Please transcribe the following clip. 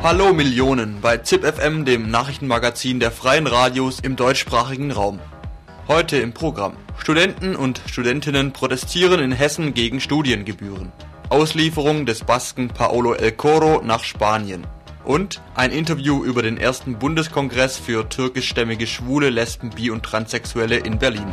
Hallo Millionen bei ZIP FM, dem Nachrichtenmagazin der freien Radios im deutschsprachigen Raum. Heute im Programm. Studenten und Studentinnen protestieren in Hessen gegen Studiengebühren. Auslieferung des Basken Paolo El Coro nach Spanien. Und ein Interview über den ersten Bundeskongress für türkischstämmige Schwule, Lesben, Bi und Transsexuelle in Berlin.